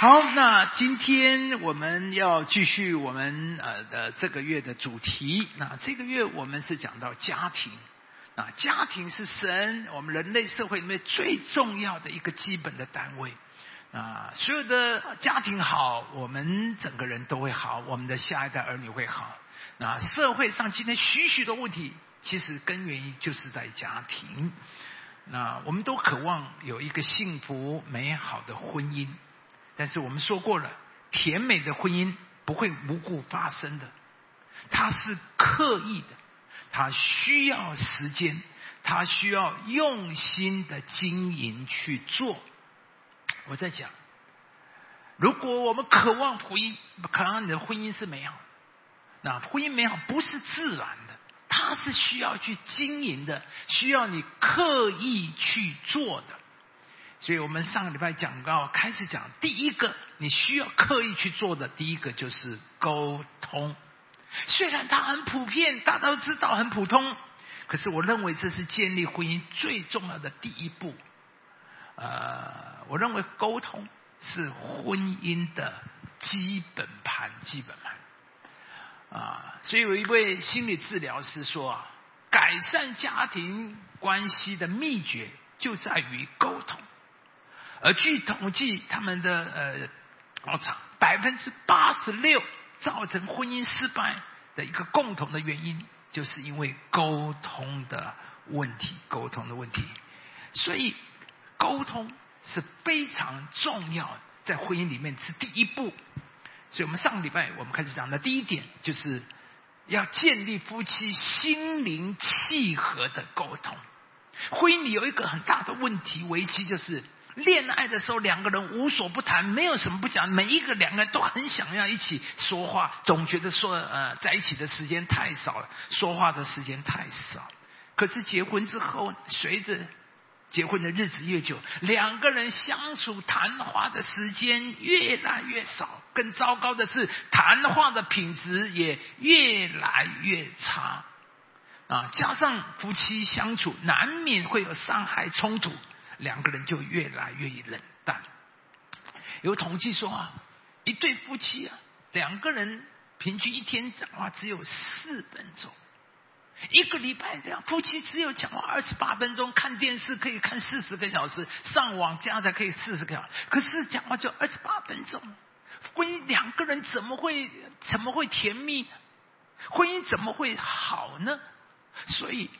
好，那今天我们要继续我们呃的这个月的主题。那这个月我们是讲到家庭。那家庭是神我们人类社会里面最重要的一个基本的单位。啊，所有的家庭好，我们整个人都会好，我们的下一代儿女会好。那社会上今天许许多问题，其实根源就是在家庭。那我们都渴望有一个幸福美好的婚姻。但是我们说过了，甜美的婚姻不会无故发生的，它是刻意的，它需要时间，它需要用心的经营去做。我在讲，如果我们渴望婚姻，渴望你的婚姻是美好，那婚姻美好不是自然的，它是需要去经营的，需要你刻意去做的。所以我们上个礼拜讲到，开始讲第一个你需要刻意去做的，第一个就是沟通。虽然它很普遍，大家都知道很普通，可是我认为这是建立婚姻最重要的第一步。呃，我认为沟通是婚姻的基本盘，基本盘。啊，所以有一位心理治疗师说啊，改善家庭关系的秘诀就在于沟通。而据统计，他们的呃，我操，百分之八十六造成婚姻失败的一个共同的原因，就是因为沟通的问题，沟通的问题。所以，沟通是非常重要，在婚姻里面是第一步。所以我们上个礼拜我们开始讲的第一点，就是要建立夫妻心灵契合的沟通。婚姻里有一个很大的问题危机，就是。恋爱的时候，两个人无所不谈，没有什么不讲。每一个两个人都很想要一起说话，总觉得说呃在一起的时间太少了，说话的时间太少。可是结婚之后，随着结婚的日子越久，两个人相处谈话的时间越来越少。更糟糕的是，谈话的品质也越来越差。啊，加上夫妻相处难免会有伤害冲突。两个人就越来越冷淡。有统计说啊，一对夫妻啊，两个人平均一天讲话只有四分钟，一个礼拜两夫妻只有讲话二十八分钟，看电视可以看四十个小时，上网这样才可以四十个小时，可是讲话就二十八分钟，婚姻两个人怎么会怎么会甜蜜呢？婚姻怎么会好呢？所以。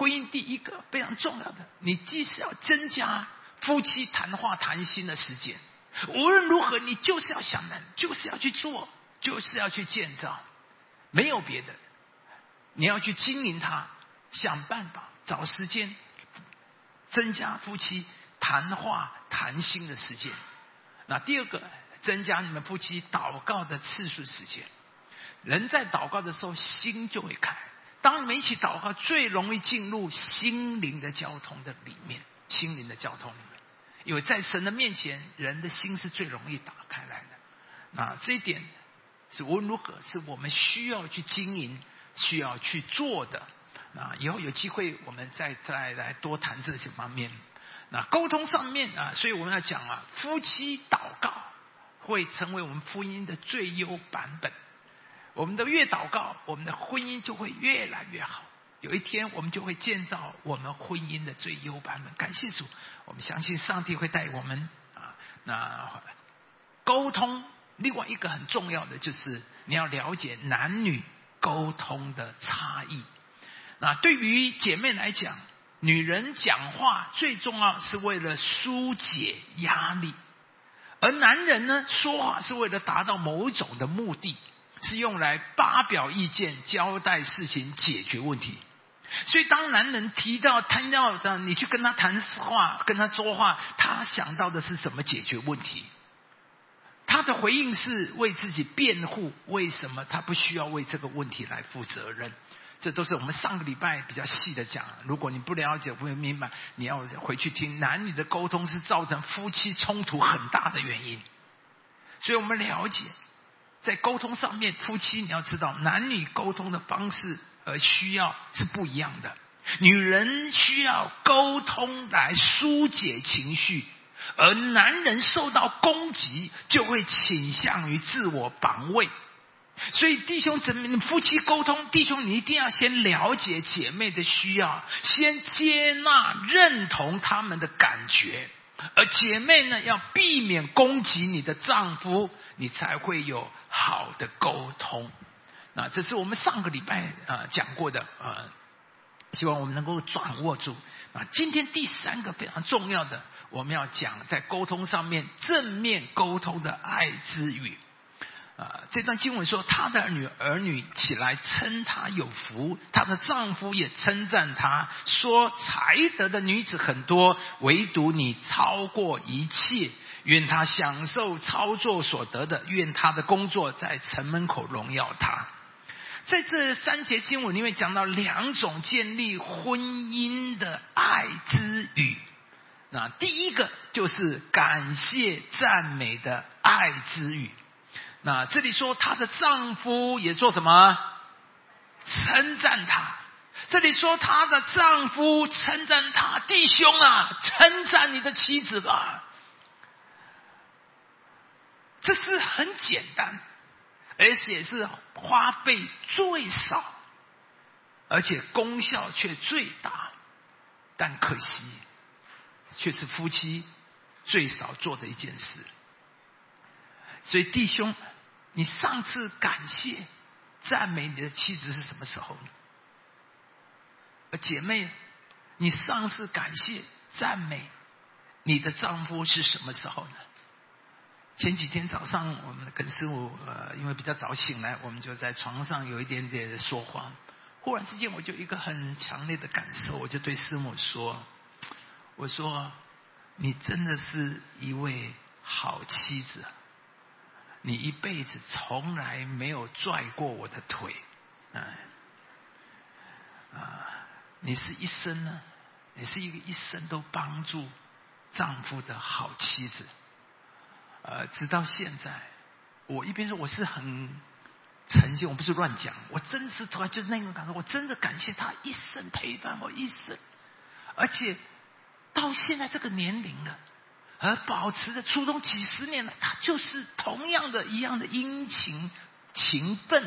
婚姻第一个非常重要的，你既是要增加夫妻谈话谈心的时间，无论如何，你就是要想的，就是要去做，就是要去建造，没有别的，你要去经营它，想办法找时间，增加夫妻谈话谈心的时间。那第二个，增加你们夫妻祷告的次数时间。人在祷告的时候，心就会开。当你们一起祷告，最容易进入心灵的交通的里面，心灵的交通里面，因为在神的面前，人的心是最容易打开来的。那这一点是无论如何，是我们需要去经营、需要去做的。那以后有机会，我们再再来多谈这些方面。那沟通上面啊，所以我们要讲啊，夫妻祷告会成为我们婚姻的最优版本。我们的越祷告，我们的婚姻就会越来越好。有一天，我们就会建造我们婚姻的最优版本。感谢主，我们相信上帝会带我们啊。那沟通，另外一个很重要的就是你要了解男女沟通的差异。那对于姐妹来讲，女人讲话最重要是为了疏解压力，而男人呢，说话是为了达到某种的目的。是用来发表意见、交代事情、解决问题。所以，当男人提到谈到的，你去跟他谈话、跟他说话，他想到的是怎么解决问题。他的回应是为自己辩护，为什么他不需要为这个问题来负责任？这都是我们上个礼拜比较细的讲。如果你不了解、不明白，你要回去听。男女的沟通是造成夫妻冲突很大的原因。所以我们了解。在沟通上面，夫妻你要知道，男女沟通的方式和需要是不一样的。女人需要沟通来疏解情绪，而男人受到攻击，就会倾向于自我防卫。所以，弟兄姊妹，夫妻沟通，弟兄你一定要先了解姐妹的需要，先接纳、认同他们的感觉，而姐妹呢，要避免攻击你的丈夫，你才会有好的沟通。那这是我们上个礼拜啊讲过的啊，希望我们能够掌握住。啊，今天第三个非常重要的，我们要讲在沟通上面正面沟通的爱之语。啊，这段经文说，她的女儿女起来称她有福，她的丈夫也称赞她说，才德的女子很多，唯独你超过一切。愿她享受操作所得的，愿她的工作在城门口荣耀她。在这三节经文里面讲到两种建立婚姻的爱之语，那第一个就是感谢赞美的爱之语。那这里说她的丈夫也做什么？称赞她。这里说她的丈夫称赞她，弟兄啊，称赞你的妻子吧。这是很简单。而且是花费最少，而且功效却最大，但可惜，却是夫妻最少做的一件事。所以，弟兄，你上次感谢、赞美你的妻子是什么时候呢？姐妹，你上次感谢、赞美你的丈夫是什么时候呢？前几天早上，我们跟师傅呃，因为比较早醒来，我们就在床上有一点点说话。忽然之间，我就一个很强烈的感受，我就对师母说：“我说，你真的是一位好妻子，啊你一辈子从来没有拽过我的腿，啊，啊，你是一生呢，你是一个一生都帮助丈夫的好妻子。”呃，直到现在，我一边说我是很诚心，我不是乱讲，我真是突然就是那种感受，我真的感谢他一生陪伴我一生，而且到现在这个年龄了，而保持着初中几十年了，他就是同样的一样的殷勤勤奋，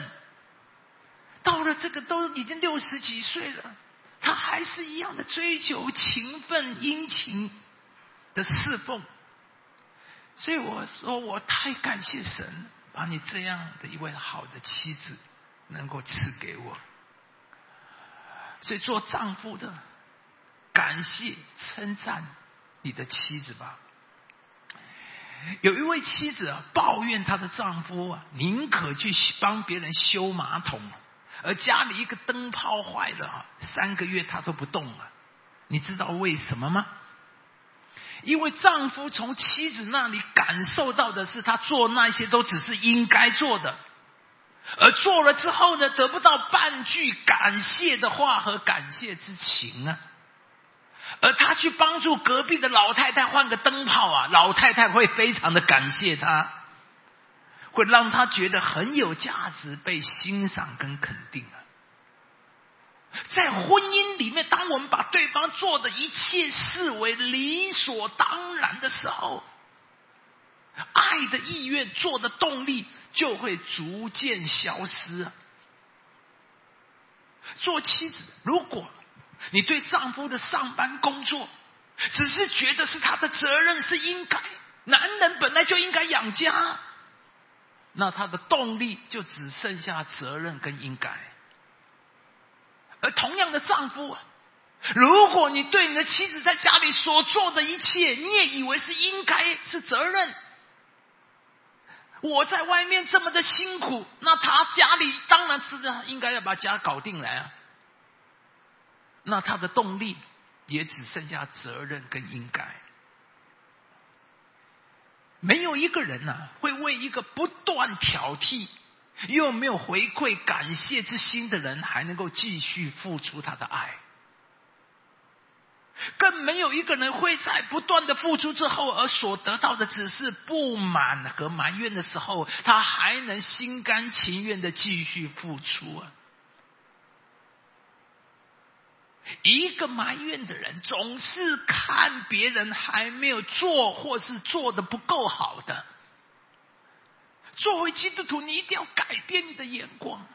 到了这个都已经六十几岁了，他还是一样的追求勤奋殷勤的侍奉。所以我说，我太感谢神，把你这样的一位好的妻子能够赐给我。所以做丈夫的，感谢称赞你的妻子吧。有一位妻子啊，抱怨她的丈夫啊，宁可去帮别人修马桶，而家里一个灯泡坏了，三个月她都不动了。你知道为什么吗？因为丈夫从妻子那里感受到的是，他做那些都只是应该做的，而做了之后呢，得不到半句感谢的话和感谢之情啊。而他去帮助隔壁的老太太换个灯泡啊，老太太会非常的感谢他，会让他觉得很有价值，被欣赏跟肯定啊。在婚姻里面，当我们把对方做的一切视为理所当然的时候，爱的意愿、做的动力就会逐渐消失。做妻子，如果你对丈夫的上班工作只是觉得是他的责任，是应该，男人本来就应该养家，那他的动力就只剩下责任跟应该。而同样的丈夫，如果你对你的妻子在家里所做的一切，你也以为是应该是责任，我在外面这么的辛苦，那他家里当然是应该要把家搞定来啊。那他的动力也只剩下责任跟应该，没有一个人呢会为一个不断挑剔。又没有回馈感谢之心的人，还能够继续付出他的爱，更没有一个人会在不断的付出之后，而所得到的只是不满和埋怨的时候，他还能心甘情愿的继续付出啊！一个埋怨的人，总是看别人还没有做，或是做的不够好的。作为基督徒，你一定要改变你的眼光。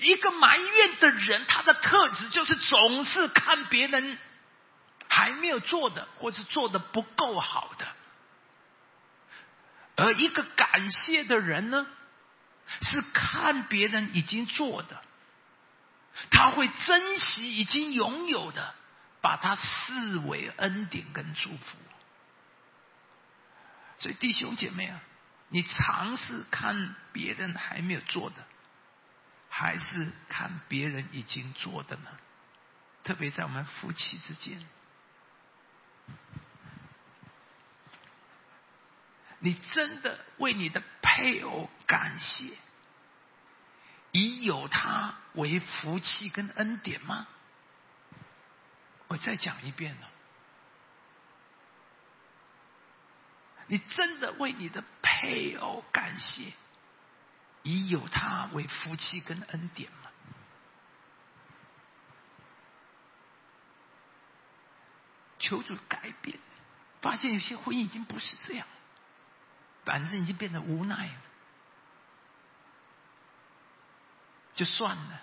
一个埋怨的人，他的特质就是总是看别人还没有做的，或是做的不够好的。而一个感谢的人呢，是看别人已经做的，他会珍惜已经拥有的，把它视为恩典跟祝福。所以弟兄姐妹啊，你尝试看别人还没有做的，还是看别人已经做的呢？特别在我们夫妻之间。你真的为你的配偶感谢，以有他为福气跟恩典吗？我再讲一遍了，你真的为你的配偶感谢，以有他为福气跟恩典吗？求主改变，发现有些婚姻已经不是这样。反正已经变得无奈了，就算了。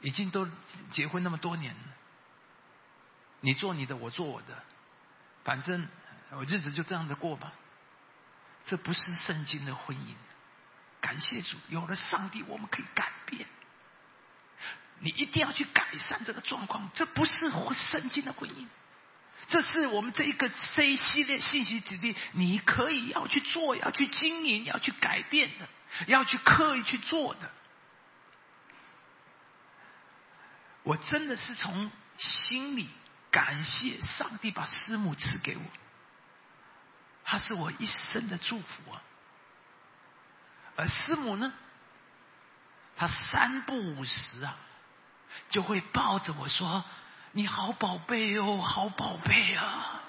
已经都结婚那么多年了，你做你的，我做我的，反正我日子就这样的过吧。这不是圣经的婚姻。感谢主，有了上帝，我们可以改变。你一定要去改善这个状况，这不是圣经的婚姻。这是我们这一个 C 系列信息指令，你可以要去做，要去经营，要去改变的，要去刻意去做的。我真的是从心里感谢上帝把师母赐给我，他是我一生的祝福啊。而师母呢，他三不五时啊，就会抱着我说。你好，宝贝哦，好宝贝啊！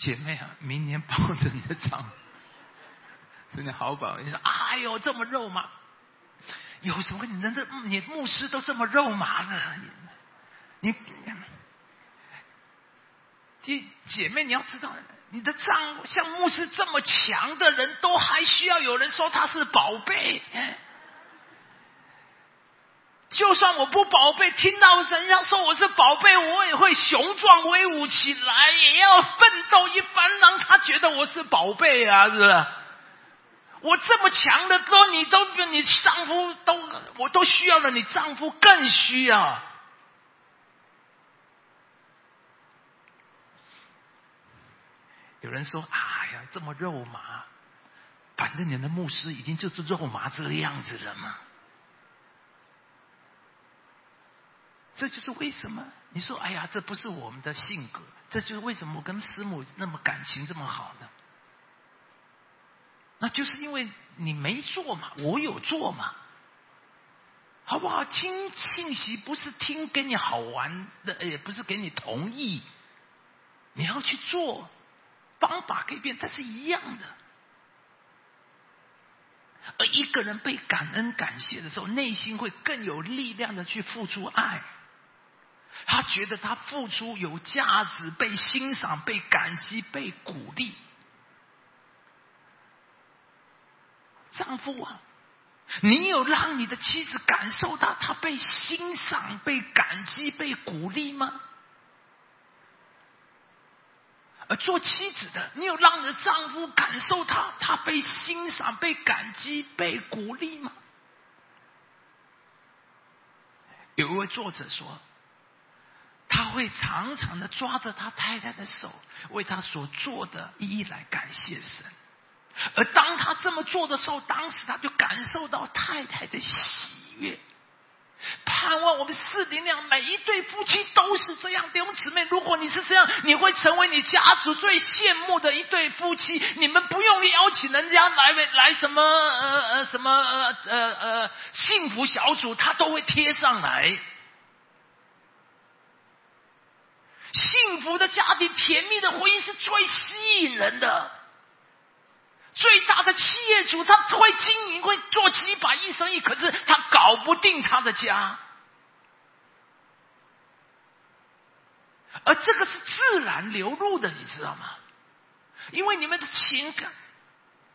姐妹啊，明年抱着你的丈夫，真的好宝。你说，哎呦，这么肉麻，有什么？你这你牧师都这么肉麻的，你，姐姐妹，你要知道。你的丈像牧师这么强的人，都还需要有人说他是宝贝。就算我不宝贝，听到人家说我是宝贝，我也会雄壮威武起来，也要奋斗一番，让他觉得我是宝贝啊！是不是？我这么强的都，你都你丈夫都，我都需要了，你丈夫更需要。有人说：“哎呀，这么肉麻，反正你的牧师已经就是肉麻这个样子了嘛。”这就是为什么你说：“哎呀，这不是我们的性格。”这就是为什么我跟师母那么感情这么好呢，那就是因为你没做嘛，我有做嘛，好不好？听信息不是听给你好玩的，也不是给你同意，你要去做。方法可以变，但是一样的。而一个人被感恩感谢的时候，内心会更有力量的去付出爱。他觉得他付出有价值，被欣赏、被感激、被鼓励。丈夫啊，你有让你的妻子感受到她被欣赏、被感激、被鼓励吗？而做妻子的，你有让你的丈夫感受他他被欣赏、被感激、被鼓励吗？有一位作者说，他会常常的抓着他太太的手，为他所做的一一来感谢神。而当他这么做的时候，当时他就感受到太太的喜悦。盼望我们四零两每一对夫妻都是这样弟兄姊妹。如果你是这样，你会成为你家族最羡慕的一对夫妻。你们不用邀请人家来来什么呃呃什么呃呃呃幸福小组，他都会贴上来。幸福的家庭、甜蜜的婚姻是最吸引人的。最大的企业主，他会经营，会做几百亿生意，可是他搞不定他的家。而这个是自然流露的，你知道吗？因为你们的情感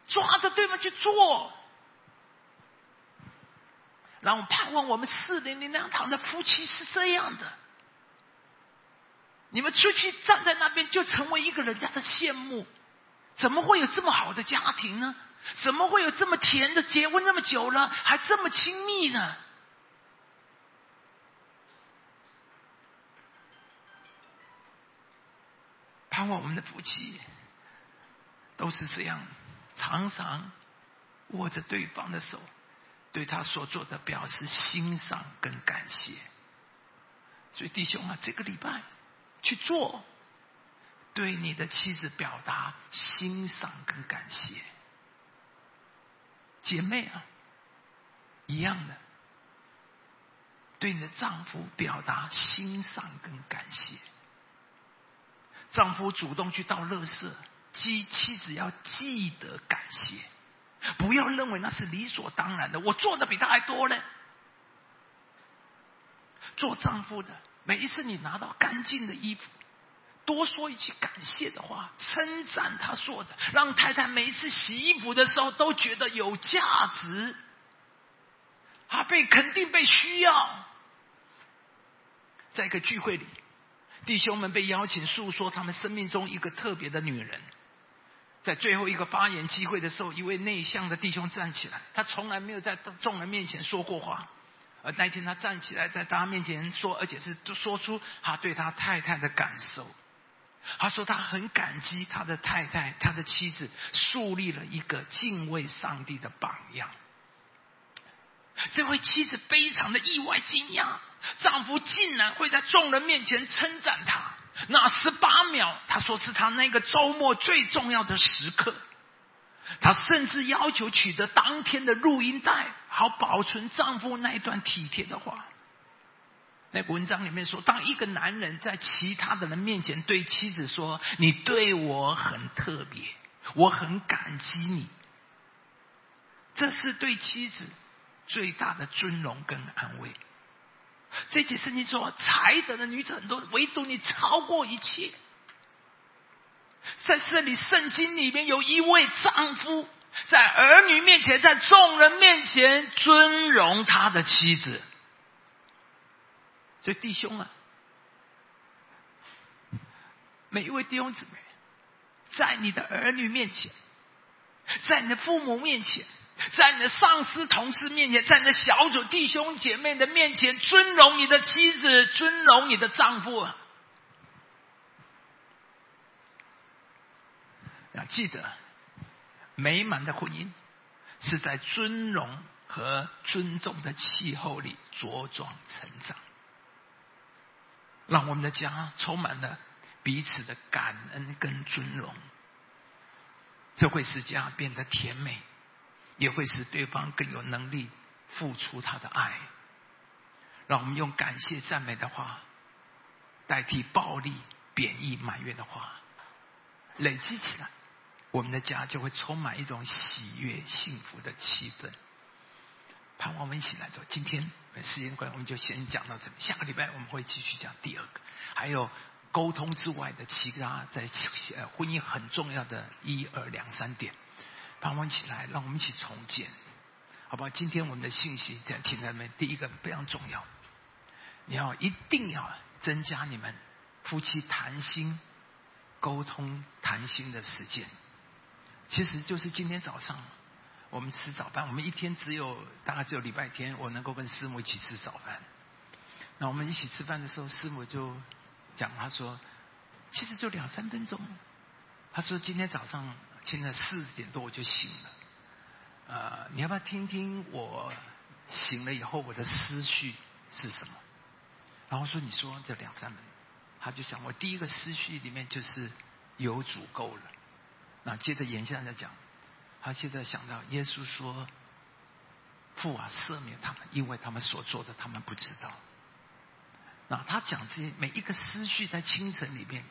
抓着对方去做。然后盼望我们四零零两堂的夫妻是这样的。你们出去站在那边，就成为一个人家的羡慕。怎么会有这么好的家庭呢？怎么会有这么甜的结婚那么久了，还这么亲密呢？盼望我们的夫妻都是这样，常常握着对方的手，对他所做的表示欣赏跟感谢。所以弟兄啊，这个礼拜去做，对你的妻子表达欣赏跟感谢。姐妹啊，一样的，对你的丈夫表达欣赏跟感谢。丈夫主动去倒垃圾，妻妻子要记得感谢，不要认为那是理所当然的。我做的比他还多呢。做丈夫的，每一次你拿到干净的衣服，多说一句感谢的话，称赞他做的，让太太每一次洗衣服的时候都觉得有价值，他被肯定被需要。在一个聚会里。弟兄们被邀请诉说他们生命中一个特别的女人，在最后一个发言机会的时候，一位内向的弟兄站起来，他从来没有在众人面前说过话，而那一天他站起来在大家面前说，而且是说出他对他太太的感受。他说他很感激他的太太，他的妻子树立了一个敬畏上帝的榜样。这位妻子非常的意外惊讶。丈夫竟然会在众人面前称赞他，那十八秒，他说是他那个周末最重要的时刻。她甚至要求取得当天的录音带，好保存丈夫那一段体贴的话。那文章里面说，当一个男人在其他的人面前对妻子说：“你对我很特别，我很感激你。”这是对妻子最大的尊荣跟安慰。这节圣经说，才德的女子很多，唯独你超过一切。在这里，圣经里面有一位丈夫，在儿女面前，在众人面前尊荣他的妻子。所以，弟兄啊，每一位弟兄姊妹，在你的儿女面前，在你的父母面前。在你的上司、同事面前，在你的小组弟兄姐妹的面前，尊荣你的妻子，尊荣你的丈夫。记得，美满的婚姻是在尊荣和尊重的气候里茁壮成长，让我们的家充满了彼此的感恩跟尊荣，这会使家变得甜美。也会使对方更有能力付出他的爱。让我们用感谢赞美的话代替暴力贬义埋怨的话，累积起来，我们的家就会充满一种喜悦幸福的气氛。盼望我们一起来做。今天时间关系，我们就先讲到这里。下个礼拜我们会继续讲第二个，还有沟通之外的其他在婚姻很重要的一二两三点。盼望一起来，让我们一起重建，好不好？今天我们的信息在听在那边。第一个非常重要，你要一定要增加你们夫妻谈心、沟通、谈心的时间。其实就是今天早上我们吃早饭，我们一天只有大概只有礼拜天，我能够跟师母一起吃早饭。那我们一起吃饭的时候，师母就讲，他说：“其实就两三分钟。”他说：“今天早上。”现在四点多我就醒了，呃，你要不要听听我醒了以后我的思绪是什么？然后说你说这两三门，他就想我第一个思绪里面就是有足够了。那接着言下在讲，他现在想到耶稣说父啊赦免他们，因为他们所做的他们不知道。那他讲这些每一个思绪在清晨里面，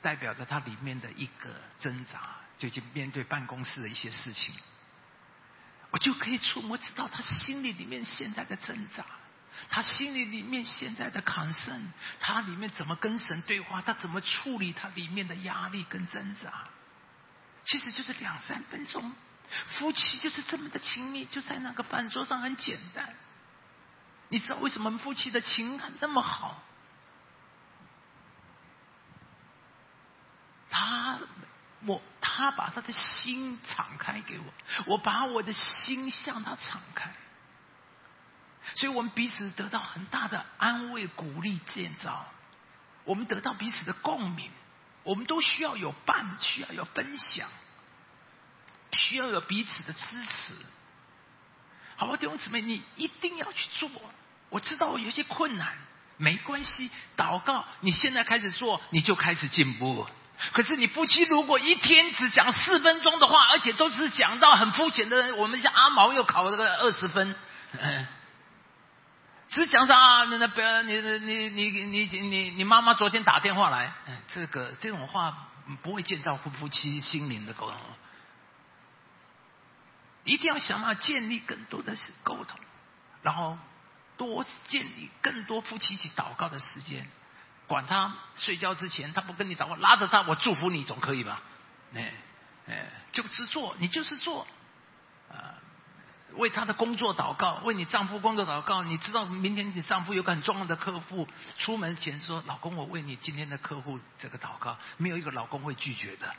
代表着他里面的一个挣扎。最近面对办公室的一些事情，我就可以触摸知道他心里里面现在的挣扎，他心里里面现在的 concern，他里面怎么跟神对话，他怎么处理他里面的压力跟挣扎。其实就是两三分钟，夫妻就是这么的亲密，就在那个饭桌上很简单。你知道为什么夫妻的情感那么好？他，我，他把他的心敞开给我，我把我的心向他敞开，所以我们彼此得到很大的安慰、鼓励、建造，我们得到彼此的共鸣，我们都需要有伴，需要有分享，需要有彼此的支持。好吧，弟兄姊妹，你一定要去做。我知道我有些困难，没关系，祷告，你现在开始做，你就开始进步。可是你夫妻如果一天只讲四分钟的话，而且都是讲到很肤浅的，人，我们像阿毛又考了个二十分，只讲到啊，那那不要你你你你你你你妈妈昨天打电话来，这个这种话不会见到夫夫妻心灵的沟通，一定要想办法建立更多的沟通，然后多建立更多夫妻一起祷告的时间。管他睡觉之前，他不跟你祷告，拉着他，我祝福你，总可以吧？哎哎，就是做，你就是做，啊，为他的工作祷告，为你丈夫工作祷告。你知道明天你丈夫有个很重要的客户，出门前说：“老公，我为你今天的客户这个祷告。”没有一个老公会拒绝的。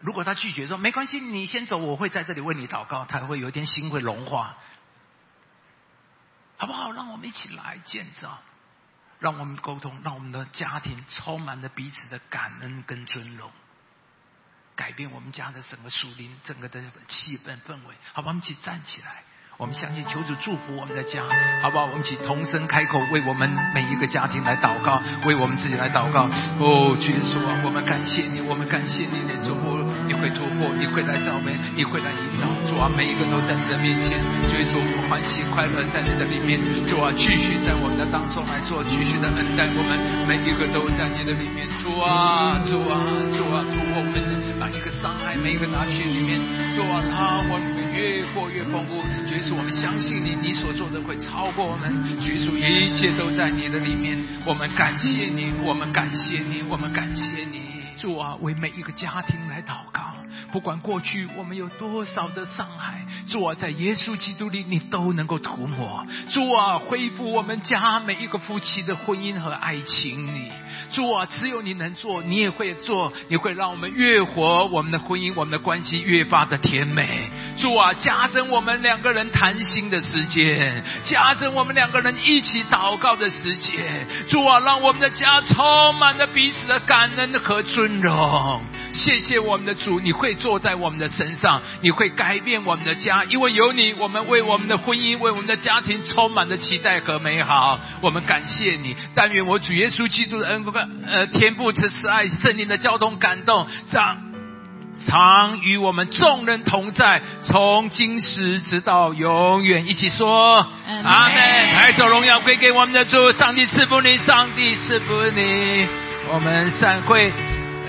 如果他拒绝说：“没关系，你先走，我会在这里为你祷告。”他会有一天心会融化，好不好？让我们一起来建造。让我们沟通，让我们的家庭充满了彼此的感恩跟尊荣，改变我们家的整个树林、整个的气氛氛围。好吧，我们一起站起来。我们相信求主祝福我们的家，好不好？我们一起同声开口，为我们每一个家庭来祷告，为我们自己来祷告。哦，主耶稣啊，我们感谢你，我们感谢你，你祝福，你会突破，你会来照明，你会来引导。主啊，每一个都在你的面前，主耶稣，我们欢喜快乐在你的里面。主啊，继续在我们的当中来做，继续的恩待我们，每一个都在你的里面。主啊，主啊，主个拿去里面。主啊，他我们越过越丰富。主。我们相信你，你所做的会超过我们。主耶稣，一切都在你的里面。我们感谢你，我们感谢你，我们感谢你。主啊，为每一个家庭来祷告。不管过去我们有多少的伤害，主啊，在耶稣基督里，你都能够涂抹。主啊，恢复我们家每一个夫妻的婚姻和爱情里。主啊，只有你能做，你也会做，你会让我们越活，我们的婚姻，我们的关系越发的甜美。主啊，加增我们两个人谈心的时间，加增我们两个人一起祷告的时间。主啊，让我们的家充满了彼此的感恩和尊荣。谢谢我们的主，你会坐在我们的身上，你会改变我们的家，因为有你，我们为我们的婚姻、为我们的家庭充满了期待和美好。我们感谢你，但愿我主耶稣基督的恩光、呃天父慈慈爱、圣灵的交通感动，常常与我们众人同在，从今时直到永远。一起说阿门。抬手荣耀归给我们的主，上帝赐福你，上帝赐福你。我们散会。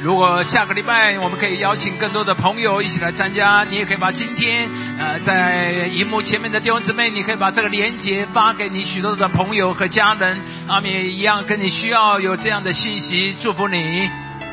如果下个礼拜我们可以邀请更多的朋友一起来参加，你也可以把今天呃在荧幕前面的弟兄姊妹，你可以把这个链接发给你许多的朋友和家人，阿米也一样跟你需要有这样的信息，祝福你。